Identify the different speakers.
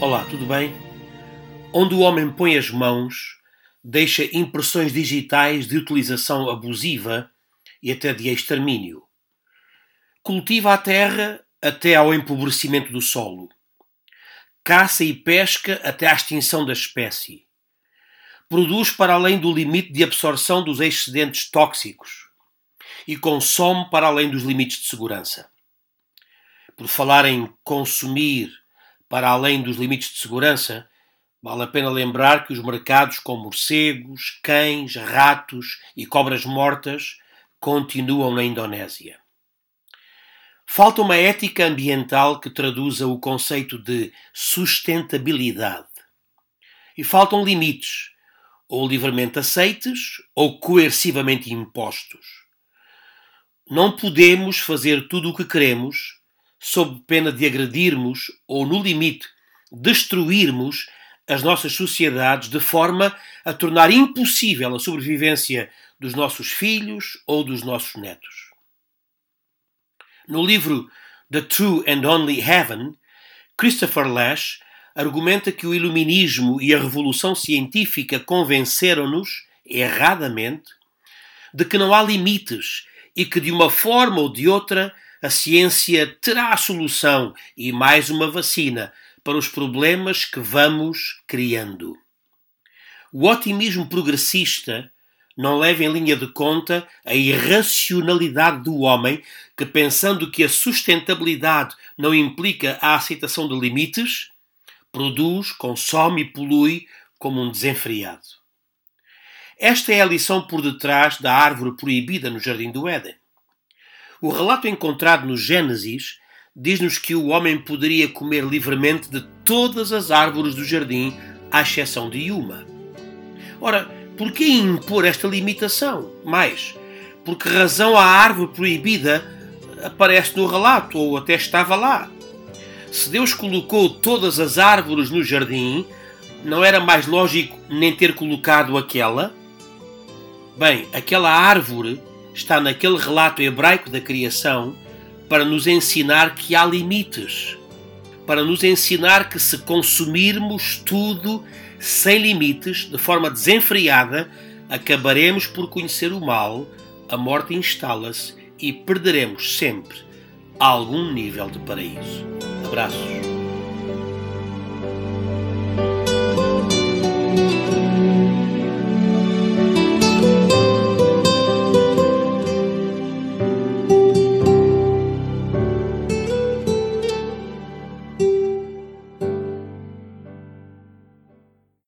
Speaker 1: Olá, tudo bem? Onde o homem põe as mãos, deixa impressões digitais de utilização abusiva e até de extermínio. Cultiva a terra até ao empobrecimento do solo. Caça e pesca até à extinção da espécie. Produz para além do limite de absorção dos excedentes tóxicos e consome para além dos limites de segurança. Por falar em consumir para além dos limites de segurança, vale a pena lembrar que os mercados com morcegos, cães, ratos e cobras mortas continuam na Indonésia. Falta uma ética ambiental que traduza o conceito de sustentabilidade. E faltam limites, ou livremente aceites ou coercivamente impostos. Não podemos fazer tudo o que queremos sob pena de agredirmos ou, no limite, destruirmos as nossas sociedades de forma a tornar impossível a sobrevivência dos nossos filhos ou dos nossos netos. No livro The True and Only Heaven, Christopher Lash argumenta que o iluminismo e a revolução científica convenceram-nos, erradamente, de que não há limites e que, de uma forma ou de outra, a ciência terá a solução e mais uma vacina para os problemas que vamos criando. O otimismo progressista não leva em linha de conta a irracionalidade do homem que, pensando que a sustentabilidade não implica a aceitação de limites, produz, consome e polui como um desenfreado. Esta é a lição por detrás da árvore proibida no Jardim do Éden. O relato encontrado no Gênesis diz-nos que o homem poderia comer livremente de todas as árvores do jardim, à exceção de uma. Ora, por que impor esta limitação? Mais, por que razão a árvore proibida aparece no relato ou até estava lá? Se Deus colocou todas as árvores no jardim, não era mais lógico nem ter colocado aquela? Bem, aquela árvore está naquele relato hebraico da criação para nos ensinar que há limites, para nos ensinar que se consumirmos tudo sem limites, de forma desenfreada, acabaremos por conhecer o mal, a morte instala-se e perderemos sempre algum nível de paraíso. Abraços.